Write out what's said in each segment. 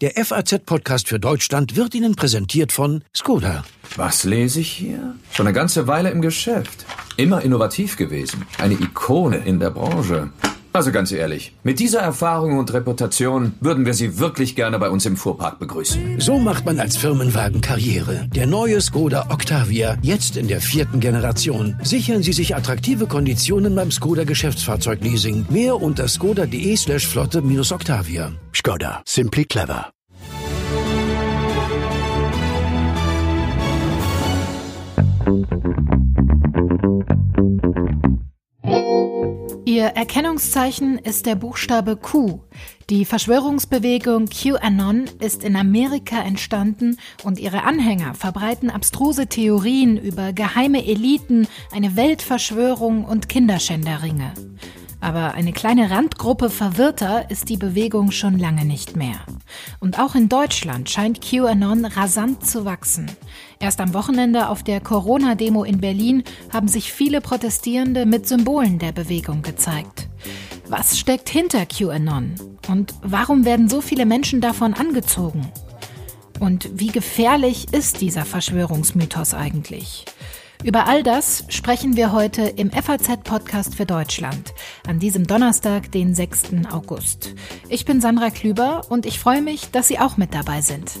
Der FAZ-Podcast für Deutschland wird Ihnen präsentiert von Skoda. Was lese ich hier? Schon eine ganze Weile im Geschäft. Immer innovativ gewesen. Eine Ikone in der Branche. Also ganz ehrlich, mit dieser Erfahrung und Reputation würden wir Sie wirklich gerne bei uns im Fuhrpark begrüßen. So macht man als Firmenwagen Karriere. Der neue Skoda Octavia, jetzt in der vierten Generation. Sichern Sie sich attraktive Konditionen beim Skoda Geschäftsfahrzeugleasing. Mehr unter skoda.de slash flotte minus Octavia. Skoda. Simply clever. Ihr Erkennungszeichen ist der Buchstabe Q. Die Verschwörungsbewegung QAnon ist in Amerika entstanden und ihre Anhänger verbreiten abstruse Theorien über geheime Eliten, eine Weltverschwörung und Kinderschänderringe. Aber eine kleine Randgruppe Verwirrter ist die Bewegung schon lange nicht mehr. Und auch in Deutschland scheint QAnon rasant zu wachsen. Erst am Wochenende auf der Corona-Demo in Berlin haben sich viele Protestierende mit Symbolen der Bewegung gezeigt. Was steckt hinter QAnon? Und warum werden so viele Menschen davon angezogen? Und wie gefährlich ist dieser Verschwörungsmythos eigentlich? Über all das sprechen wir heute im FAZ-Podcast für Deutschland an diesem Donnerstag, den 6. August. Ich bin Sandra Klüber und ich freue mich, dass Sie auch mit dabei sind.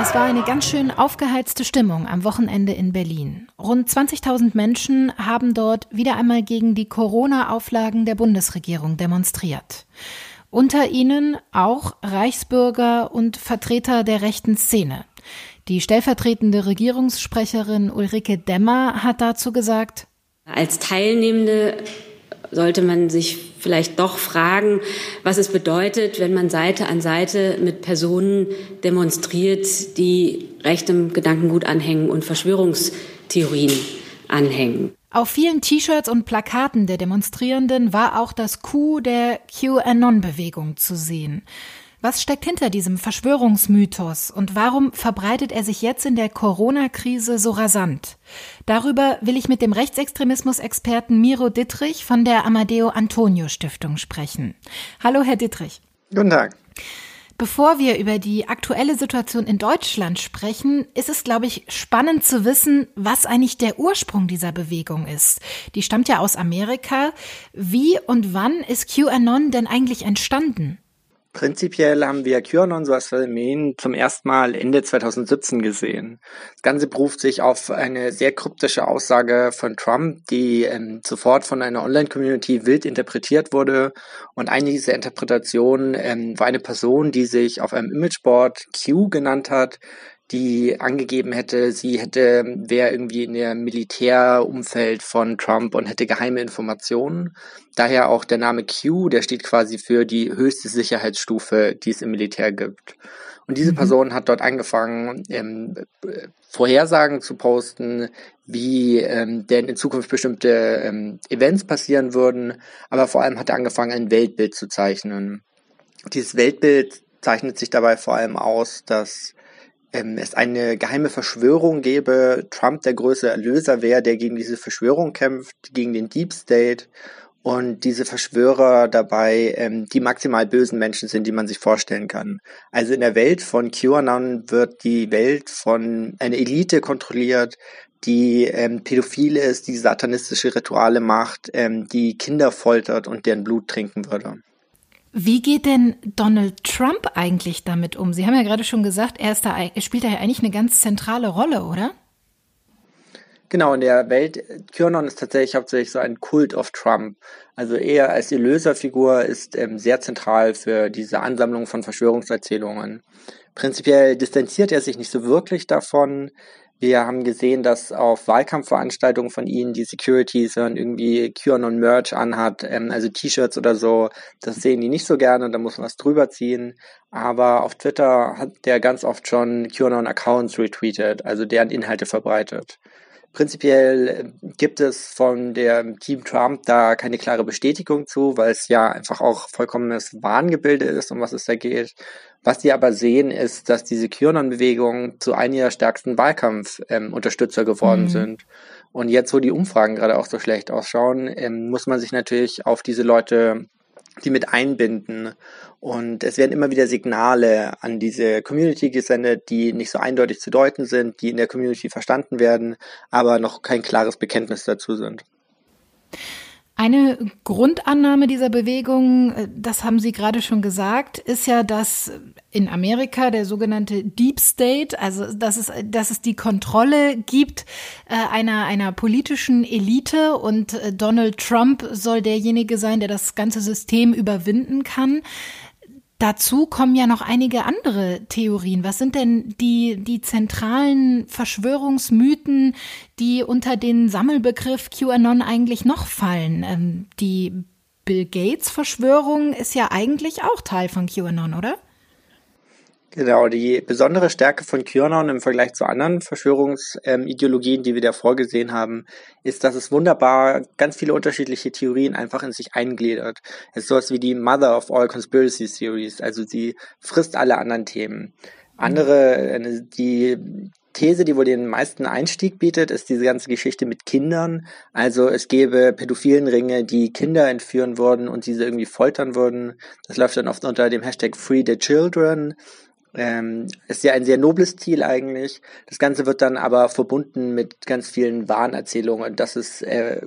Es war eine ganz schön aufgeheizte Stimmung am Wochenende in Berlin. Rund 20.000 Menschen haben dort wieder einmal gegen die Corona-Auflagen der Bundesregierung demonstriert. Unter ihnen auch Reichsbürger und Vertreter der rechten Szene. Die stellvertretende Regierungssprecherin Ulrike Demmer hat dazu gesagt, als Teilnehmende sollte man sich vielleicht doch fragen, was es bedeutet, wenn man Seite an Seite mit Personen demonstriert, die rechtem Gedankengut anhängen und Verschwörungstheorien anhängen. Auf vielen T-Shirts und Plakaten der Demonstrierenden war auch das Q der QAnon-Bewegung zu sehen. Was steckt hinter diesem Verschwörungsmythos und warum verbreitet er sich jetzt in der Corona-Krise so rasant? Darüber will ich mit dem Rechtsextremismus-Experten Miro Dittrich von der Amadeo Antonio Stiftung sprechen. Hallo, Herr Dittrich. Guten Tag. Bevor wir über die aktuelle Situation in Deutschland sprechen, ist es, glaube ich, spannend zu wissen, was eigentlich der Ursprung dieser Bewegung ist. Die stammt ja aus Amerika. Wie und wann ist QAnon denn eigentlich entstanden? Prinzipiell haben wir QAnon so als Phänomen zum ersten Mal Ende 2017 gesehen. Das Ganze beruft sich auf eine sehr kryptische Aussage von Trump, die ähm, sofort von einer Online-Community wild interpretiert wurde. Und eine dieser Interpretationen ähm, war eine Person, die sich auf einem Imageboard Q genannt hat, die angegeben hätte, sie hätte, wäre irgendwie in der Militärumfeld von Trump und hätte geheime Informationen. Daher auch der Name Q, der steht quasi für die höchste Sicherheitsstufe, die es im Militär gibt. Und diese mhm. Person hat dort angefangen, ähm, Vorhersagen zu posten, wie ähm, denn in Zukunft bestimmte ähm, Events passieren würden, aber vor allem hat er angefangen, ein Weltbild zu zeichnen. Dieses Weltbild zeichnet sich dabei vor allem aus, dass ähm, es eine geheime Verschwörung gäbe, Trump der größte Erlöser wäre, der gegen diese Verschwörung kämpft, gegen den Deep State und diese Verschwörer dabei ähm, die maximal bösen Menschen sind, die man sich vorstellen kann. Also in der Welt von QAnon wird die Welt von einer Elite kontrolliert, die ähm, pädophil ist, die satanistische Rituale macht, ähm, die Kinder foltert und deren Blut trinken würde. Wie geht denn Donald Trump eigentlich damit um? Sie haben ja gerade schon gesagt, er, da, er spielt da ja eigentlich eine ganz zentrale Rolle, oder? Genau, in der Welt, QAnon ist tatsächlich hauptsächlich so ein Kult of Trump. Also er als Erlöserfigur ist ähm, sehr zentral für diese Ansammlung von Verschwörungserzählungen. Prinzipiell distanziert er sich nicht so wirklich davon. Wir haben gesehen, dass auf Wahlkampfveranstaltungen von ihnen die Securities irgendwie QAnon-Merch anhat, ähm, also T-Shirts oder so. Das sehen die nicht so gerne, da muss man was drüber ziehen. Aber auf Twitter hat der ganz oft schon QAnon-Accounts retweetet, also deren Inhalte verbreitet. Prinzipiell äh, gibt es von dem Team Trump da keine klare Bestätigung zu, weil es ja einfach auch vollkommenes Wahngebilde ist, um was es da geht. Was sie aber sehen, ist, dass diese QAnon-Bewegung zu einem ihrer stärksten Wahlkampfunterstützer ähm, geworden mhm. sind. Und jetzt, wo die Umfragen gerade auch so schlecht ausschauen, ähm, muss man sich natürlich auf diese Leute die mit einbinden. Und es werden immer wieder Signale an diese Community gesendet, die nicht so eindeutig zu deuten sind, die in der Community verstanden werden, aber noch kein klares Bekenntnis dazu sind. Eine Grundannahme dieser Bewegung, äh, das haben Sie gerade schon gesagt, ist ja, dass in Amerika der sogenannte Deep State, also dass es, dass es die Kontrolle gibt äh, einer, einer politischen Elite und äh, Donald Trump soll derjenige sein, der das ganze System überwinden kann. Dazu kommen ja noch einige andere Theorien. Was sind denn die, die zentralen Verschwörungsmythen, die unter den Sammelbegriff QAnon eigentlich noch fallen? Ähm, die Bill Gates Verschwörung ist ja eigentlich auch Teil von QAnon, oder? Genau, die besondere Stärke von QAnon im Vergleich zu anderen Verschwörungsideologien, die wir da vorgesehen haben, ist, dass es wunderbar ganz viele unterschiedliche Theorien einfach in sich eingliedert. Es ist sowas wie die Mother of all Conspiracy Theories, also sie frisst alle anderen Themen. Andere, die These, die wohl den meisten Einstieg bietet, ist diese ganze Geschichte mit Kindern. Also es gäbe pädophilen Ringe, die Kinder entführen würden und diese irgendwie foltern würden. Das läuft dann oft unter dem Hashtag Free the Children. Ähm, ist ja ein sehr nobles Ziel eigentlich. Das Ganze wird dann aber verbunden mit ganz vielen Wahnerzählungen, dass es äh,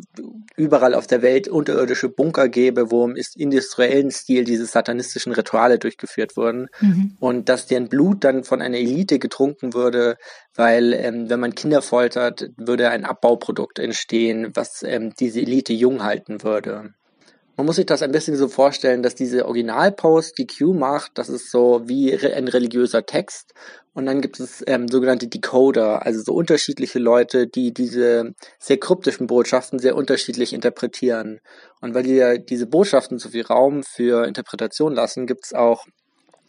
überall auf der Welt unterirdische Bunker gäbe, wo im industriellen Stil diese satanistischen Rituale durchgeführt wurden mhm. und dass deren Blut dann von einer Elite getrunken würde, weil ähm, wenn man Kinder foltert, würde ein Abbauprodukt entstehen, was ähm, diese Elite jung halten würde. Man muss sich das ein bisschen so vorstellen, dass diese Originalpost, die Q macht, das ist so wie ein religiöser Text. Und dann gibt es ähm, sogenannte Decoder, also so unterschiedliche Leute, die diese sehr kryptischen Botschaften sehr unterschiedlich interpretieren. Und weil die diese Botschaften so viel Raum für Interpretation lassen, gibt es auch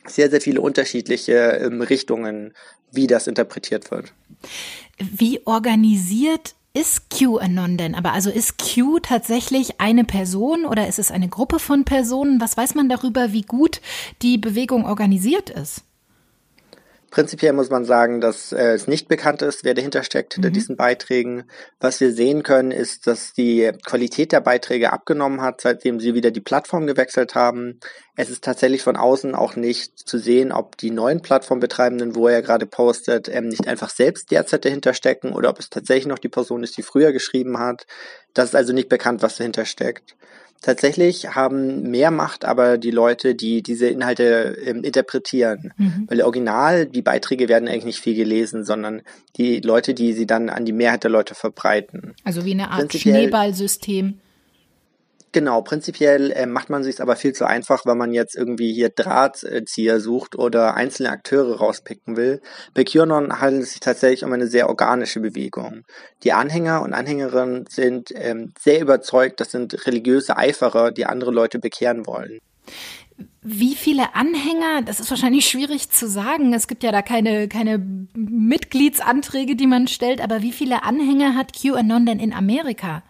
sehr, sehr viele unterschiedliche ähm, Richtungen, wie das interpretiert wird. Wie organisiert ist QAnon denn? Aber also ist Q tatsächlich eine Person oder ist es eine Gruppe von Personen? Was weiß man darüber, wie gut die Bewegung organisiert ist? Prinzipiell muss man sagen, dass äh, es nicht bekannt ist, wer dahinter steckt, hinter mhm. diesen Beiträgen. Was wir sehen können, ist, dass die Qualität der Beiträge abgenommen hat, seitdem sie wieder die Plattform gewechselt haben. Es ist tatsächlich von außen auch nicht zu sehen, ob die neuen Plattformbetreibenden, wo er gerade postet, ähm, nicht einfach selbst derzeit dahinter stecken oder ob es tatsächlich noch die Person ist, die früher geschrieben hat. Das ist also nicht bekannt, was dahinter steckt. Tatsächlich haben mehr Macht aber die Leute, die diese Inhalte ähm, interpretieren. Mhm. Weil original, die Beiträge werden eigentlich nicht viel gelesen, sondern die Leute, die sie dann an die Mehrheit der Leute verbreiten. Also wie eine Art Schneeballsystem. Genau, prinzipiell äh, macht man sich aber viel zu einfach, wenn man jetzt irgendwie hier Drahtzieher sucht oder einzelne Akteure rauspicken will. Bei QAnon handelt es sich tatsächlich um eine sehr organische Bewegung. Die Anhänger und Anhängerinnen sind ähm, sehr überzeugt, das sind religiöse Eiferer, die andere Leute bekehren wollen. Wie viele Anhänger, das ist wahrscheinlich schwierig zu sagen. Es gibt ja da keine, keine Mitgliedsanträge, die man stellt, aber wie viele Anhänger hat QAnon denn in Amerika?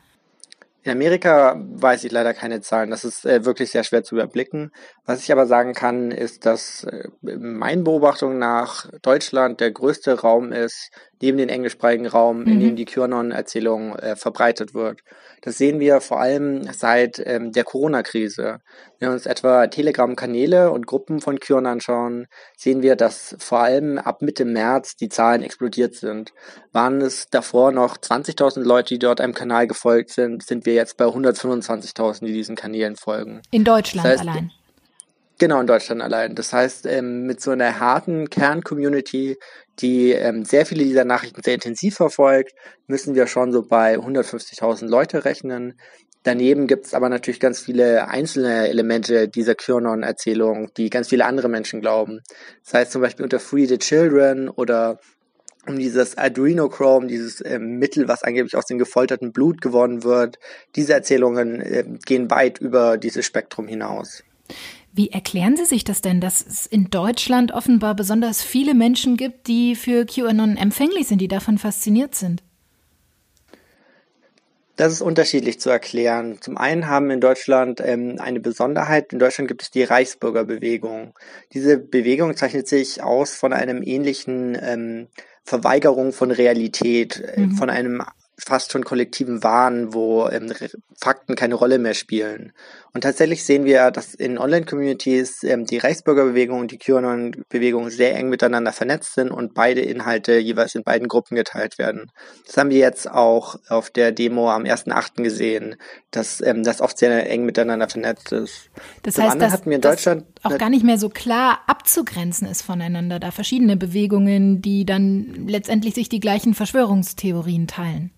In Amerika weiß ich leider keine Zahlen. Das ist äh, wirklich sehr schwer zu überblicken. Was ich aber sagen kann, ist, dass äh, meinen Beobachtungen nach Deutschland der größte Raum ist, neben den englischsprachigen Raum, mhm. in dem die QAnon-Erzählung äh, verbreitet wird. Das sehen wir vor allem seit ähm, der Corona-Krise. Wenn wir uns etwa Telegram-Kanäle und Gruppen von QAnon anschauen, sehen wir, dass vor allem ab Mitte März die Zahlen explodiert sind. Waren es davor noch 20.000 Leute, die dort einem Kanal gefolgt sind, sind wir jetzt bei 125.000, die diesen Kanälen folgen. In Deutschland das heißt, allein. Genau, in Deutschland allein. Das heißt, ähm, mit so einer harten Kern-Community, die ähm, sehr viele dieser Nachrichten sehr intensiv verfolgt, müssen wir schon so bei 150.000 Leute rechnen. Daneben gibt es aber natürlich ganz viele einzelne Elemente dieser QAnon-Erzählung, die ganz viele andere Menschen glauben. Das heißt zum Beispiel unter Free the Children oder um dieses Adrenochrome, dieses äh, Mittel, was angeblich aus dem gefolterten Blut gewonnen wird. Diese Erzählungen äh, gehen weit über dieses Spektrum hinaus. Wie erklären Sie sich das denn, dass es in Deutschland offenbar besonders viele Menschen gibt, die für QAnon empfänglich sind, die davon fasziniert sind? Das ist unterschiedlich zu erklären. Zum einen haben in Deutschland ähm, eine Besonderheit. In Deutschland gibt es die Reichsbürgerbewegung. Diese Bewegung zeichnet sich aus von einem ähnlichen ähm, Verweigerung von Realität, äh, mhm. von einem fast schon kollektiven Wahn, wo ähm, Fakten keine Rolle mehr spielen. Und tatsächlich sehen wir, dass in Online-Communities ähm, die Reichsbürgerbewegung und die QAnon-Bewegung sehr eng miteinander vernetzt sind und beide Inhalte jeweils in beiden Gruppen geteilt werden. Das haben wir jetzt auch auf der Demo am 1.8. gesehen, dass ähm, das oft sehr eng miteinander vernetzt ist. Das Zum heißt, dass hatten wir in Deutschland auch gar nicht mehr so klar abzugrenzen ist voneinander, da verschiedene Bewegungen, die dann letztendlich sich die gleichen Verschwörungstheorien teilen.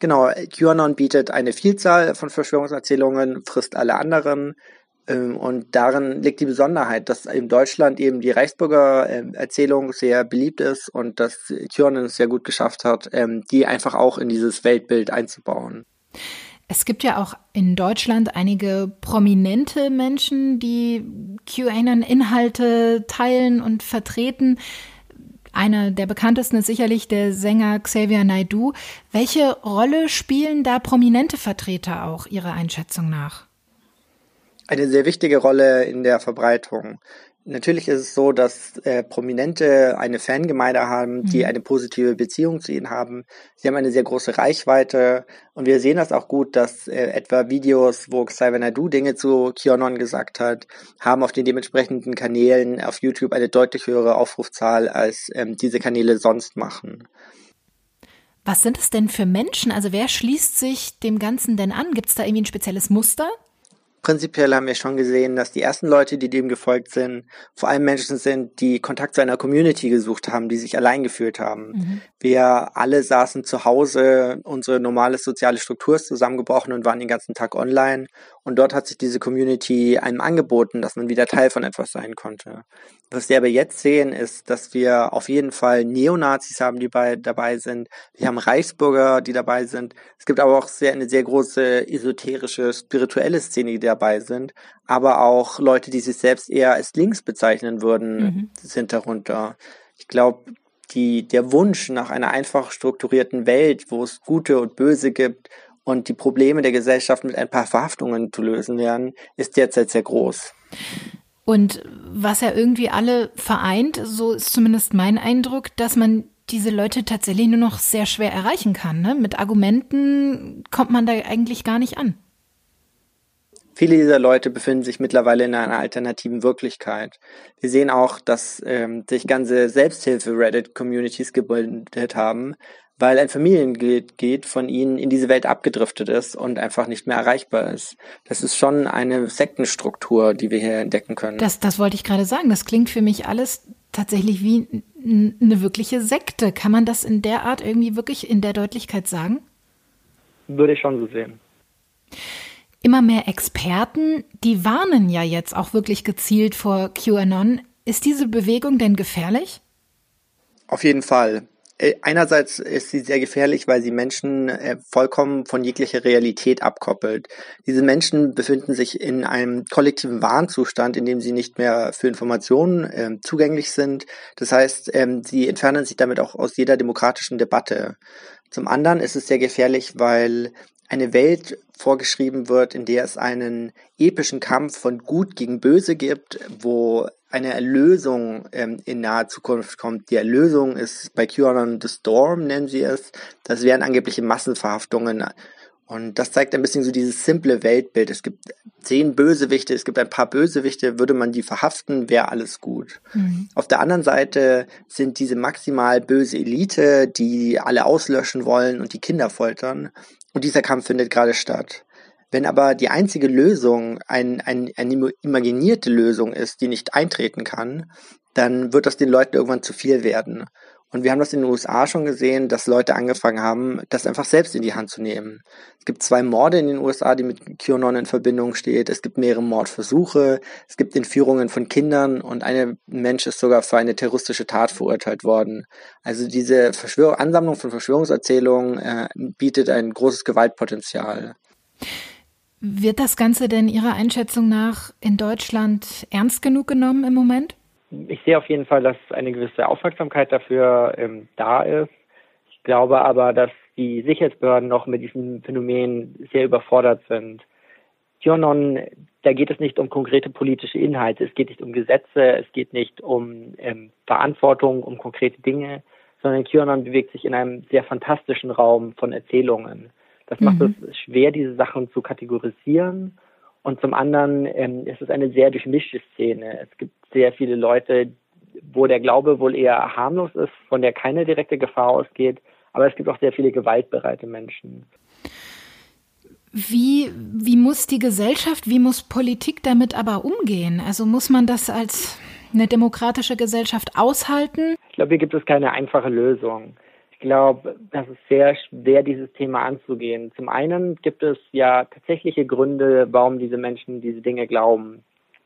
Genau, QAnon bietet eine Vielzahl von Verschwörungserzählungen, frisst alle anderen. Ähm, und darin liegt die Besonderheit, dass in Deutschland eben die Reichsbürger-Erzählung sehr beliebt ist und dass QAnon es sehr gut geschafft hat, ähm, die einfach auch in dieses Weltbild einzubauen. Es gibt ja auch in Deutschland einige prominente Menschen, die QAnon-Inhalte teilen und vertreten. Einer der bekanntesten ist sicherlich der Sänger Xavier Naidoo. Welche Rolle spielen da prominente Vertreter auch Ihrer Einschätzung nach? Eine sehr wichtige Rolle in der Verbreitung. Natürlich ist es so, dass äh, Prominente eine Fangemeinde haben, die mhm. eine positive Beziehung zu ihnen haben. Sie haben eine sehr große Reichweite und wir sehen das auch gut, dass äh, etwa Videos, wo Xavier Nadu Dinge zu Kionon gesagt hat, haben auf den dementsprechenden Kanälen auf YouTube eine deutlich höhere Aufrufzahl, als ähm, diese Kanäle sonst machen. Was sind es denn für Menschen? Also wer schließt sich dem Ganzen denn an? Gibt es da irgendwie ein spezielles Muster? Prinzipiell haben wir schon gesehen, dass die ersten Leute, die dem gefolgt sind, vor allem Menschen sind, die Kontakt zu einer Community gesucht haben, die sich allein gefühlt haben. Mhm. Wir alle saßen zu Hause, unsere normale soziale Struktur ist zusammengebrochen und waren den ganzen Tag online. Und dort hat sich diese Community einem angeboten, dass man wieder Teil von etwas sein konnte. Was wir aber jetzt sehen, ist, dass wir auf jeden Fall Neonazis haben, die bei, dabei sind. Wir haben Reichsbürger, die dabei sind. Es gibt aber auch sehr, eine sehr große esoterische, spirituelle Szene, die dabei sind. Aber auch Leute, die sich selbst eher als links bezeichnen würden, mhm. sind darunter. Ich glaube, die, der Wunsch nach einer einfach strukturierten Welt, wo es Gute und Böse gibt und die Probleme der Gesellschaft mit ein paar Verhaftungen zu lösen wären, ist derzeit sehr groß. Und was ja irgendwie alle vereint, so ist zumindest mein Eindruck, dass man diese Leute tatsächlich nur noch sehr schwer erreichen kann. Ne? Mit Argumenten kommt man da eigentlich gar nicht an. Viele dieser Leute befinden sich mittlerweile in einer alternativen Wirklichkeit. Wir sehen auch, dass ähm, sich ganze Selbsthilfe-Reddit-Communities gebildet haben, weil ein Familienglied von ihnen in diese Welt abgedriftet ist und einfach nicht mehr erreichbar ist. Das ist schon eine Sektenstruktur, die wir hier entdecken können. Das, das wollte ich gerade sagen. Das klingt für mich alles tatsächlich wie eine wirkliche Sekte. Kann man das in der Art irgendwie wirklich in der Deutlichkeit sagen? Würde ich schon so sehen. Immer mehr Experten, die warnen ja jetzt auch wirklich gezielt vor QAnon. Ist diese Bewegung denn gefährlich? Auf jeden Fall. Äh, einerseits ist sie sehr gefährlich, weil sie Menschen äh, vollkommen von jeglicher Realität abkoppelt. Diese Menschen befinden sich in einem kollektiven Warnzustand, in dem sie nicht mehr für Informationen äh, zugänglich sind. Das heißt, ähm, sie entfernen sich damit auch aus jeder demokratischen Debatte. Zum anderen ist es sehr gefährlich, weil eine Welt vorgeschrieben wird, in der es einen epischen Kampf von Gut gegen Böse gibt, wo eine Erlösung ähm, in naher Zukunft kommt. Die Erlösung ist bei QAnon The Storm, nennen sie es. Das wären angebliche Massenverhaftungen. Und das zeigt ein bisschen so dieses simple Weltbild. Es gibt zehn Bösewichte, es gibt ein paar Bösewichte, würde man die verhaften, wäre alles gut. Mhm. Auf der anderen Seite sind diese maximal böse Elite, die alle auslöschen wollen und die Kinder foltern. Und dieser Kampf findet gerade statt. Wenn aber die einzige Lösung ein, ein, eine imaginierte Lösung ist, die nicht eintreten kann, dann wird das den Leuten irgendwann zu viel werden. Und wir haben das in den USA schon gesehen, dass Leute angefangen haben, das einfach selbst in die Hand zu nehmen. Es gibt zwei Morde in den USA, die mit QAnon in Verbindung stehen. Es gibt mehrere Mordversuche. Es gibt Entführungen von Kindern und ein Mensch ist sogar für eine terroristische Tat verurteilt worden. Also diese Verschwör Ansammlung von Verschwörungserzählungen äh, bietet ein großes Gewaltpotenzial. Wird das Ganze denn Ihrer Einschätzung nach in Deutschland ernst genug genommen im Moment? Ich sehe auf jeden Fall, dass eine gewisse Aufmerksamkeit dafür ähm, da ist. Ich glaube aber, dass die Sicherheitsbehörden noch mit diesem Phänomen sehr überfordert sind. QAnon, da geht es nicht um konkrete politische Inhalte, es geht nicht um Gesetze, es geht nicht um ähm, Verantwortung, um konkrete Dinge, sondern QAnon bewegt sich in einem sehr fantastischen Raum von Erzählungen. Das macht mhm. es schwer, diese Sachen zu kategorisieren. Und zum anderen ähm, ist es eine sehr durchmischte Szene. Es gibt sehr viele Leute, wo der Glaube wohl eher harmlos ist, von der keine direkte Gefahr ausgeht. Aber es gibt auch sehr viele gewaltbereite Menschen. Wie, wie muss die Gesellschaft, wie muss Politik damit aber umgehen? Also muss man das als eine demokratische Gesellschaft aushalten? Ich glaube, hier gibt es keine einfache Lösung. Ich glaube, das ist sehr schwer, dieses Thema anzugehen. Zum einen gibt es ja tatsächliche Gründe, warum diese Menschen diese Dinge glauben.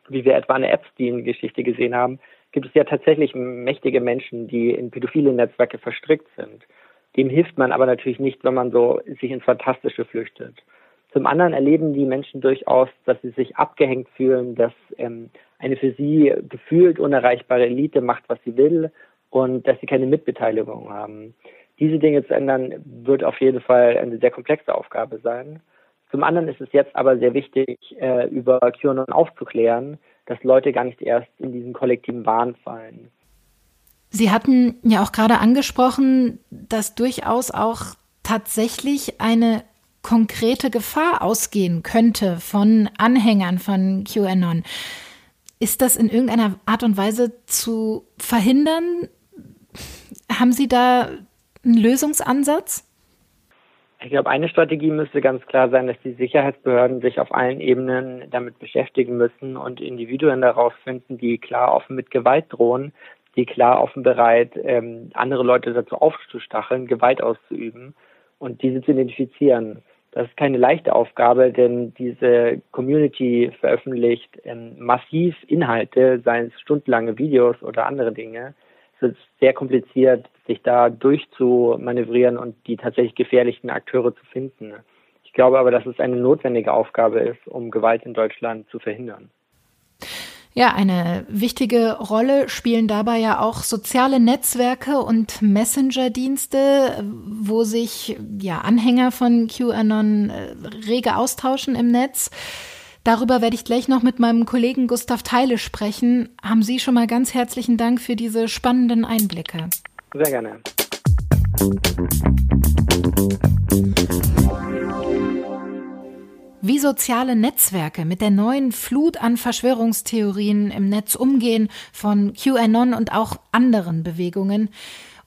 Wie wir etwa eine Epstein-Geschichte gesehen haben, gibt es ja tatsächlich mächtige Menschen, die in pädophile Netzwerke verstrickt sind. Dem hilft man aber natürlich nicht, wenn man so sich ins Fantastische flüchtet. Zum anderen erleben die Menschen durchaus, dass sie sich abgehängt fühlen, dass ähm, eine für sie gefühlt unerreichbare Elite macht, was sie will und dass sie keine Mitbeteiligung haben. Diese Dinge zu ändern, wird auf jeden Fall eine sehr komplexe Aufgabe sein. Zum anderen ist es jetzt aber sehr wichtig, äh, über QAnon aufzuklären, dass Leute gar nicht erst in diesen kollektiven Wahn fallen. Sie hatten ja auch gerade angesprochen, dass durchaus auch tatsächlich eine konkrete Gefahr ausgehen könnte von Anhängern von QAnon. Ist das in irgendeiner Art und Weise zu verhindern? Haben Sie da einen Lösungsansatz? Ich glaube, eine Strategie müsste ganz klar sein, dass die Sicherheitsbehörden sich auf allen Ebenen damit beschäftigen müssen und Individuen daraus finden, die klar offen mit Gewalt drohen, die klar offen bereit, ähm, andere Leute dazu aufzustacheln, Gewalt auszuüben und diese zu identifizieren. Das ist keine leichte Aufgabe, denn diese Community veröffentlicht ähm, massiv Inhalte, seien es stundenlange Videos oder andere Dinge. Es ist sehr kompliziert, sich da durchzumanövrieren und die tatsächlich gefährlichen Akteure zu finden. Ich glaube aber, dass es eine notwendige Aufgabe ist, um Gewalt in Deutschland zu verhindern. Ja, eine wichtige Rolle spielen dabei ja auch soziale Netzwerke und Messenger-Dienste, wo sich ja Anhänger von QAnon äh, rege austauschen im Netz. Darüber werde ich gleich noch mit meinem Kollegen Gustav Teile sprechen. Haben Sie schon mal ganz herzlichen Dank für diese spannenden Einblicke. Sehr gerne. wie soziale Netzwerke mit der neuen Flut an Verschwörungstheorien im Netz umgehen von QAnon und auch anderen Bewegungen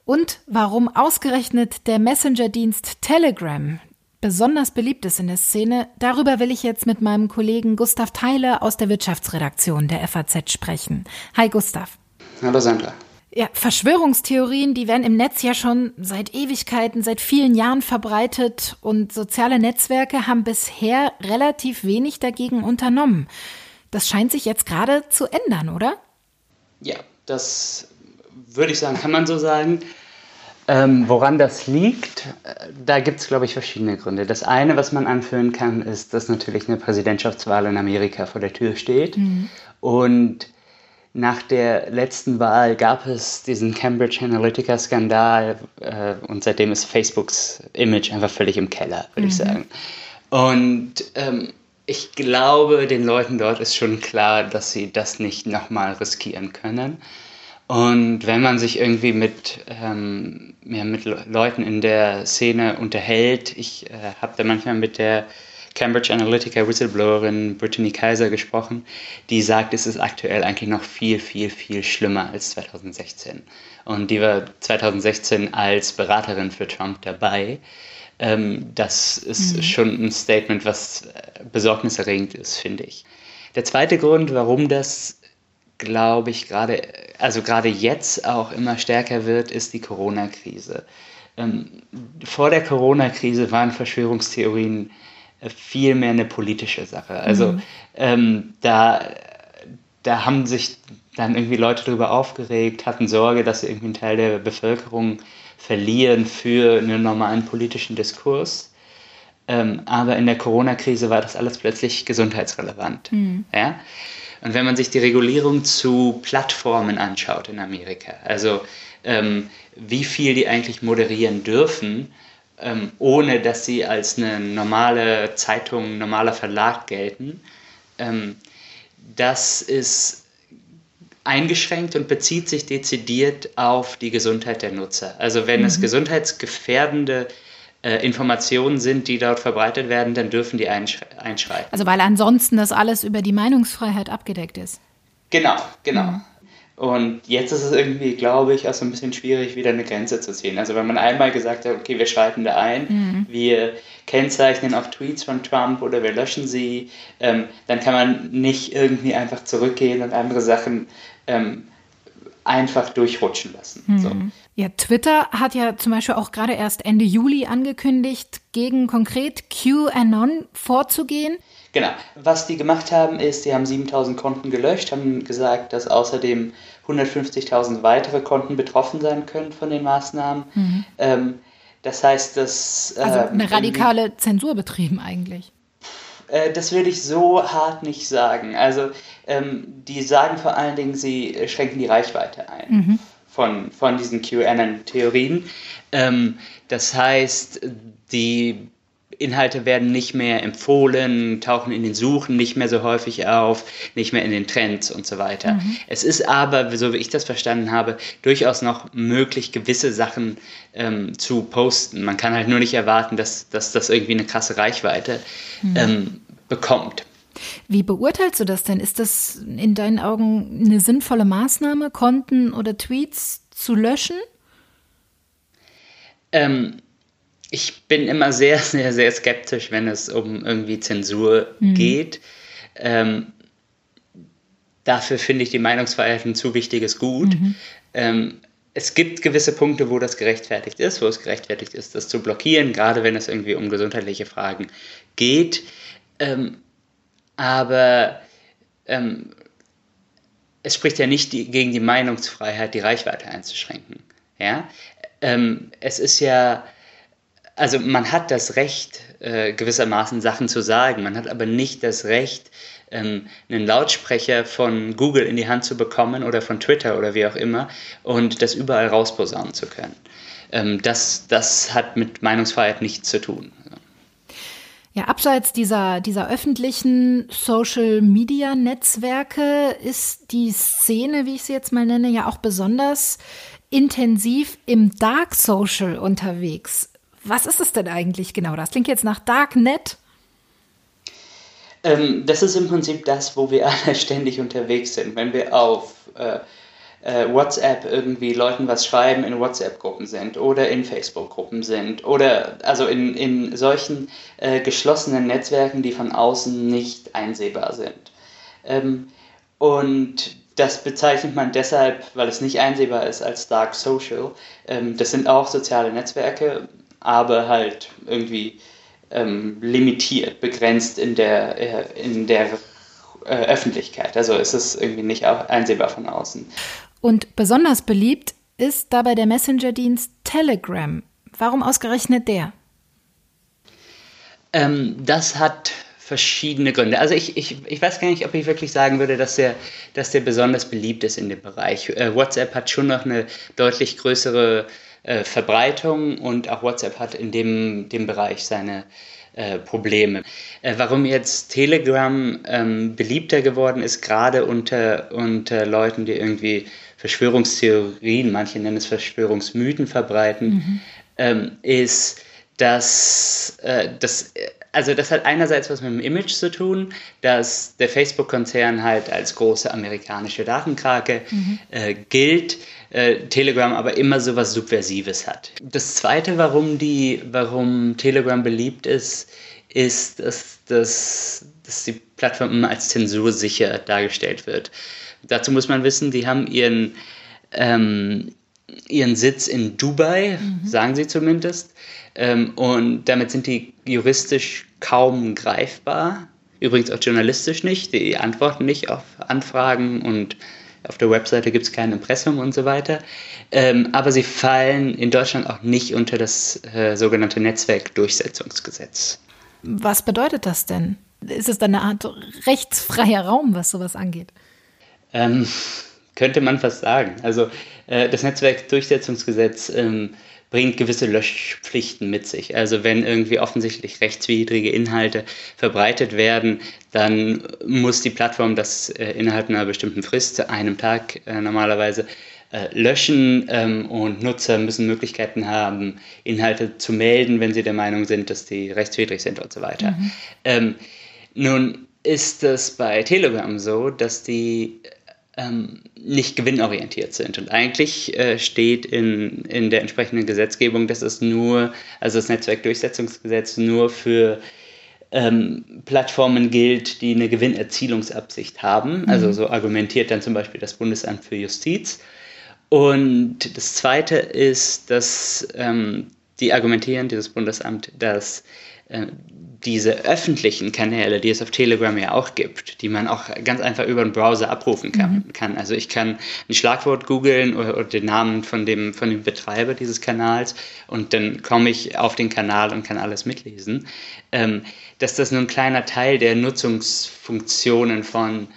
und warum ausgerechnet der Messenger-Dienst Telegram besonders beliebt ist in der Szene, darüber will ich jetzt mit meinem Kollegen Gustav Theiler aus der Wirtschaftsredaktion der FAZ sprechen. Hi Gustav. Hallo Sandra. Ja, Verschwörungstheorien, die werden im Netz ja schon seit Ewigkeiten, seit vielen Jahren verbreitet und soziale Netzwerke haben bisher relativ wenig dagegen unternommen. Das scheint sich jetzt gerade zu ändern, oder? Ja, das würde ich sagen, kann man so sagen. Ähm, woran das liegt, da gibt es, glaube ich, verschiedene Gründe. Das eine, was man anführen kann, ist, dass natürlich eine Präsidentschaftswahl in Amerika vor der Tür steht. Mhm. Und nach der letzten Wahl gab es diesen Cambridge Analytica-Skandal äh, und seitdem ist Facebooks Image einfach völlig im Keller, würde mhm. ich sagen. Und ähm, ich glaube, den Leuten dort ist schon klar, dass sie das nicht nochmal riskieren können. Und wenn man sich irgendwie mit, ähm, ja, mit Leuten in der Szene unterhält, ich äh, habe da manchmal mit der Cambridge Analytica Whistleblowerin Brittany Kaiser gesprochen, die sagt, es ist aktuell eigentlich noch viel, viel, viel schlimmer als 2016. Und die war 2016 als Beraterin für Trump dabei. Ähm, das ist mhm. schon ein Statement, was äh, besorgniserregend ist, finde ich. Der zweite Grund, warum das, glaube ich, gerade, also gerade jetzt auch immer stärker wird, ist die Corona-Krise. Ähm, vor der Corona-Krise waren Verschwörungstheorien viel mehr eine politische Sache. Also mhm. ähm, da, da haben sich dann irgendwie Leute darüber aufgeregt, hatten Sorge, dass sie irgendwie einen Teil der Bevölkerung verlieren für einen normalen politischen Diskurs. Ähm, aber in der Corona-Krise war das alles plötzlich gesundheitsrelevant. Mhm. Ja? Und wenn man sich die Regulierung zu Plattformen anschaut in Amerika, also ähm, wie viel die eigentlich moderieren dürfen, ähm, ohne dass sie als eine normale Zeitung, normaler Verlag gelten. Ähm, das ist eingeschränkt und bezieht sich dezidiert auf die Gesundheit der Nutzer. Also wenn mhm. es gesundheitsgefährdende äh, Informationen sind, die dort verbreitet werden, dann dürfen die einschreiten. Also weil ansonsten das alles über die Meinungsfreiheit abgedeckt ist. Genau, genau. Mhm. Und jetzt ist es irgendwie, glaube ich, auch so ein bisschen schwierig, wieder eine Grenze zu ziehen. Also wenn man einmal gesagt hat, okay, wir schreiten da ein, mhm. wir kennzeichnen auch Tweets von Trump oder wir löschen sie, ähm, dann kann man nicht irgendwie einfach zurückgehen und andere Sachen ähm, einfach durchrutschen lassen. Mhm. So. Ja, Twitter hat ja zum Beispiel auch gerade erst Ende Juli angekündigt, gegen konkret QAnon vorzugehen. Genau. Was die gemacht haben, ist, sie haben 7000 Konten gelöscht, haben gesagt, dass außerdem 150.000 weitere Konten betroffen sein können von den Maßnahmen. Mhm. Ähm, das heißt, dass. Also eine radikale Zensur betrieben eigentlich. Äh, das würde ich so hart nicht sagen. Also, ähm, die sagen vor allen Dingen, sie schränken die Reichweite ein. Mhm. Von, von diesen QAnon-Theorien. Ähm, das heißt, die Inhalte werden nicht mehr empfohlen, tauchen in den Suchen nicht mehr so häufig auf, nicht mehr in den Trends und so weiter. Mhm. Es ist aber, so wie ich das verstanden habe, durchaus noch möglich, gewisse Sachen ähm, zu posten. Man kann halt nur nicht erwarten, dass, dass das irgendwie eine krasse Reichweite mhm. ähm, bekommt. Wie beurteilst du das denn? Ist das in deinen Augen eine sinnvolle Maßnahme, Konten oder Tweets zu löschen? Ähm, ich bin immer sehr, sehr, sehr skeptisch, wenn es um irgendwie Zensur mhm. geht. Ähm, dafür finde ich die Meinungsfreiheit ein zu wichtiges Gut. Mhm. Ähm, es gibt gewisse Punkte, wo das gerechtfertigt ist, wo es gerechtfertigt ist, das zu blockieren, gerade wenn es irgendwie um gesundheitliche Fragen geht. Ähm, aber ähm, es spricht ja nicht die, gegen die Meinungsfreiheit, die Reichweite einzuschränken. Ja? Ähm, es ist ja also man hat das Recht, äh, gewissermaßen Sachen zu sagen, man hat aber nicht das Recht, ähm, einen Lautsprecher von Google in die Hand zu bekommen oder von Twitter oder wie auch immer und das überall rausposaunen zu können. Ähm, das, das hat mit Meinungsfreiheit nichts zu tun. Ja, abseits dieser, dieser öffentlichen Social-Media-Netzwerke ist die Szene, wie ich sie jetzt mal nenne, ja auch besonders intensiv im Dark Social unterwegs. Was ist es denn eigentlich genau? Das klingt jetzt nach Darknet. Ähm, das ist im Prinzip das, wo wir alle ständig unterwegs sind. Wenn wir auf äh, äh, WhatsApp irgendwie Leuten was schreiben, in WhatsApp-Gruppen sind oder in Facebook-Gruppen sind oder also in, in solchen äh, geschlossenen Netzwerken, die von außen nicht einsehbar sind. Ähm, und das bezeichnet man deshalb, weil es nicht einsehbar ist, als Dark Social. Ähm, das sind auch soziale Netzwerke, aber halt irgendwie ähm, limitiert, begrenzt in der, äh, in der äh, Öffentlichkeit. Also ist es irgendwie nicht einsehbar von außen. Und besonders beliebt ist dabei der Messenger-Dienst Telegram. Warum ausgerechnet der? Ähm, das hat verschiedene Gründe. Also ich, ich, ich weiß gar nicht, ob ich wirklich sagen würde, dass der, dass der besonders beliebt ist in dem Bereich. Äh, WhatsApp hat schon noch eine deutlich größere äh, Verbreitung und auch WhatsApp hat in dem, dem Bereich seine äh, Probleme. Äh, warum jetzt Telegram ähm, beliebter geworden ist, gerade unter, unter Leuten, die irgendwie Verschwörungstheorien, manche nennen es Verschwörungsmythen verbreiten, mhm. ähm, ist, dass äh, das also das hat einerseits was mit dem Image zu tun, dass der Facebook-Konzern halt als große amerikanische Datenkrake mhm. äh, gilt, äh, Telegram aber immer so was Subversives hat. Das Zweite, warum, die, warum Telegram beliebt ist, ist, dass, dass, dass die Plattform immer als zensursicher dargestellt wird. Dazu muss man wissen, die haben ihren, ähm, ihren Sitz in Dubai, mhm. sagen sie zumindest. Ähm, und damit sind die juristisch kaum greifbar. Übrigens auch journalistisch nicht. Die antworten nicht auf Anfragen und auf der Webseite gibt es kein Impressum und so weiter. Ähm, aber sie fallen in Deutschland auch nicht unter das äh, sogenannte Netzwerkdurchsetzungsgesetz. Was bedeutet das denn? Ist es dann eine Art rechtsfreier Raum, was sowas angeht? Ähm, könnte man fast sagen. Also äh, das Netzwerkdurchsetzungsgesetz ähm, bringt gewisse Löschpflichten mit sich. Also wenn irgendwie offensichtlich rechtswidrige Inhalte verbreitet werden, dann muss die Plattform das äh, innerhalb einer bestimmten Frist, einem Tag äh, normalerweise, äh, löschen ähm, und Nutzer müssen Möglichkeiten haben, Inhalte zu melden, wenn sie der Meinung sind, dass die rechtswidrig sind und so weiter. Mhm. Ähm, nun ist es bei Telegram so, dass die ähm, nicht gewinnorientiert sind. Und eigentlich äh, steht in, in der entsprechenden Gesetzgebung, dass es nur, also das Netzwerkdurchsetzungsgesetz nur für ähm, Plattformen gilt, die eine Gewinnerzielungsabsicht haben. Mhm. Also so argumentiert dann zum Beispiel das Bundesamt für Justiz. Und das Zweite ist, dass ähm, die argumentieren, dieses Bundesamt, dass diese öffentlichen Kanäle, die es auf Telegram ja auch gibt, die man auch ganz einfach über den Browser abrufen kann. Mhm. Also ich kann ein Schlagwort googeln oder, oder, den Namen von dem, von dem Betreiber dieses Kanals und dann komme ich auf den Kanal und kann alles mitlesen. Ähm, dass das nur ein kleiner Teil der Nutzungsfunktionen von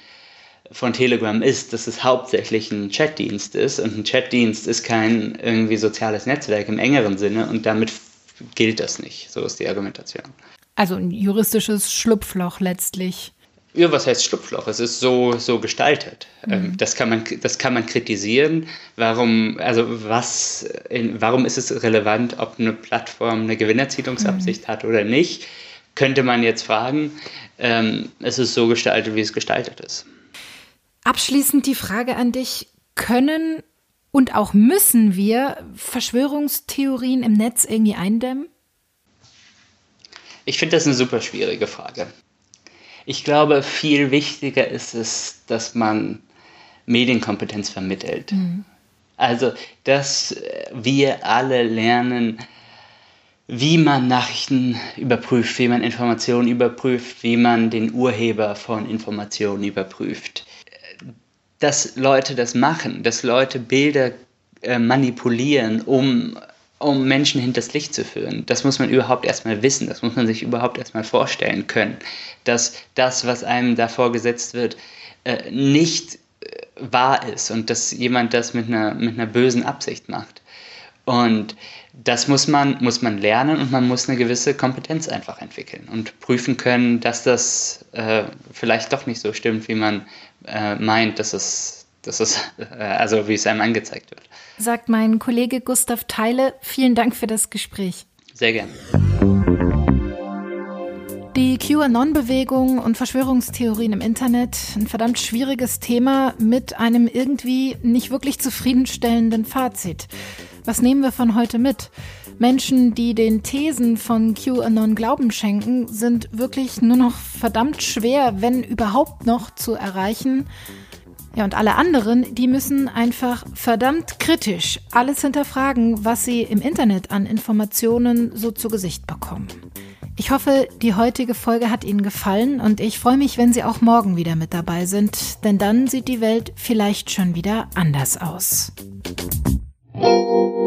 von Telegram ist, dass es hauptsächlich ein Chatdienst ist und ein Chatdienst ist kein irgendwie soziales Netzwerk im engeren Sinne und damit gilt das nicht. So ist die Argumentation. Also ein juristisches Schlupfloch letztlich. Ja, was heißt Schlupfloch? Es ist so, so gestaltet. Mhm. Ähm, das, kann man, das kann man kritisieren. Warum, also was, in, warum ist es relevant, ob eine Plattform eine Gewinnerzielungsabsicht mhm. hat oder nicht? Könnte man jetzt fragen. Ähm, es ist so gestaltet, wie es gestaltet ist. Abschließend die Frage an dich. Können und auch müssen wir Verschwörungstheorien im Netz irgendwie eindämmen? Ich finde das eine super schwierige Frage. Ich glaube, viel wichtiger ist es, dass man Medienkompetenz vermittelt. Mhm. Also, dass wir alle lernen, wie man Nachrichten überprüft, wie man Informationen überprüft, wie man den Urheber von Informationen überprüft. Dass Leute das machen, dass Leute Bilder äh, manipulieren, um um Menschen hinters Licht zu führen. Das muss man überhaupt erstmal wissen, das muss man sich überhaupt erstmal vorstellen können, dass das, was einem da vorgesetzt wird, äh, nicht äh, wahr ist und dass jemand das mit einer, mit einer bösen Absicht macht. Und das muss man, muss man lernen und man muss eine gewisse Kompetenz einfach entwickeln und prüfen können, dass das äh, vielleicht doch nicht so stimmt, wie man äh, meint, dass es, dass es äh, also wie es einem angezeigt wird sagt mein Kollege Gustav Teile. Vielen Dank für das Gespräch. Sehr gerne. Die QAnon-Bewegung und Verschwörungstheorien im Internet, ein verdammt schwieriges Thema mit einem irgendwie nicht wirklich zufriedenstellenden Fazit. Was nehmen wir von heute mit? Menschen, die den Thesen von QAnon Glauben schenken, sind wirklich nur noch verdammt schwer, wenn überhaupt noch zu erreichen. Ja, und alle anderen, die müssen einfach verdammt kritisch alles hinterfragen, was sie im Internet an Informationen so zu Gesicht bekommen. Ich hoffe, die heutige Folge hat Ihnen gefallen und ich freue mich, wenn Sie auch morgen wieder mit dabei sind, denn dann sieht die Welt vielleicht schon wieder anders aus. Música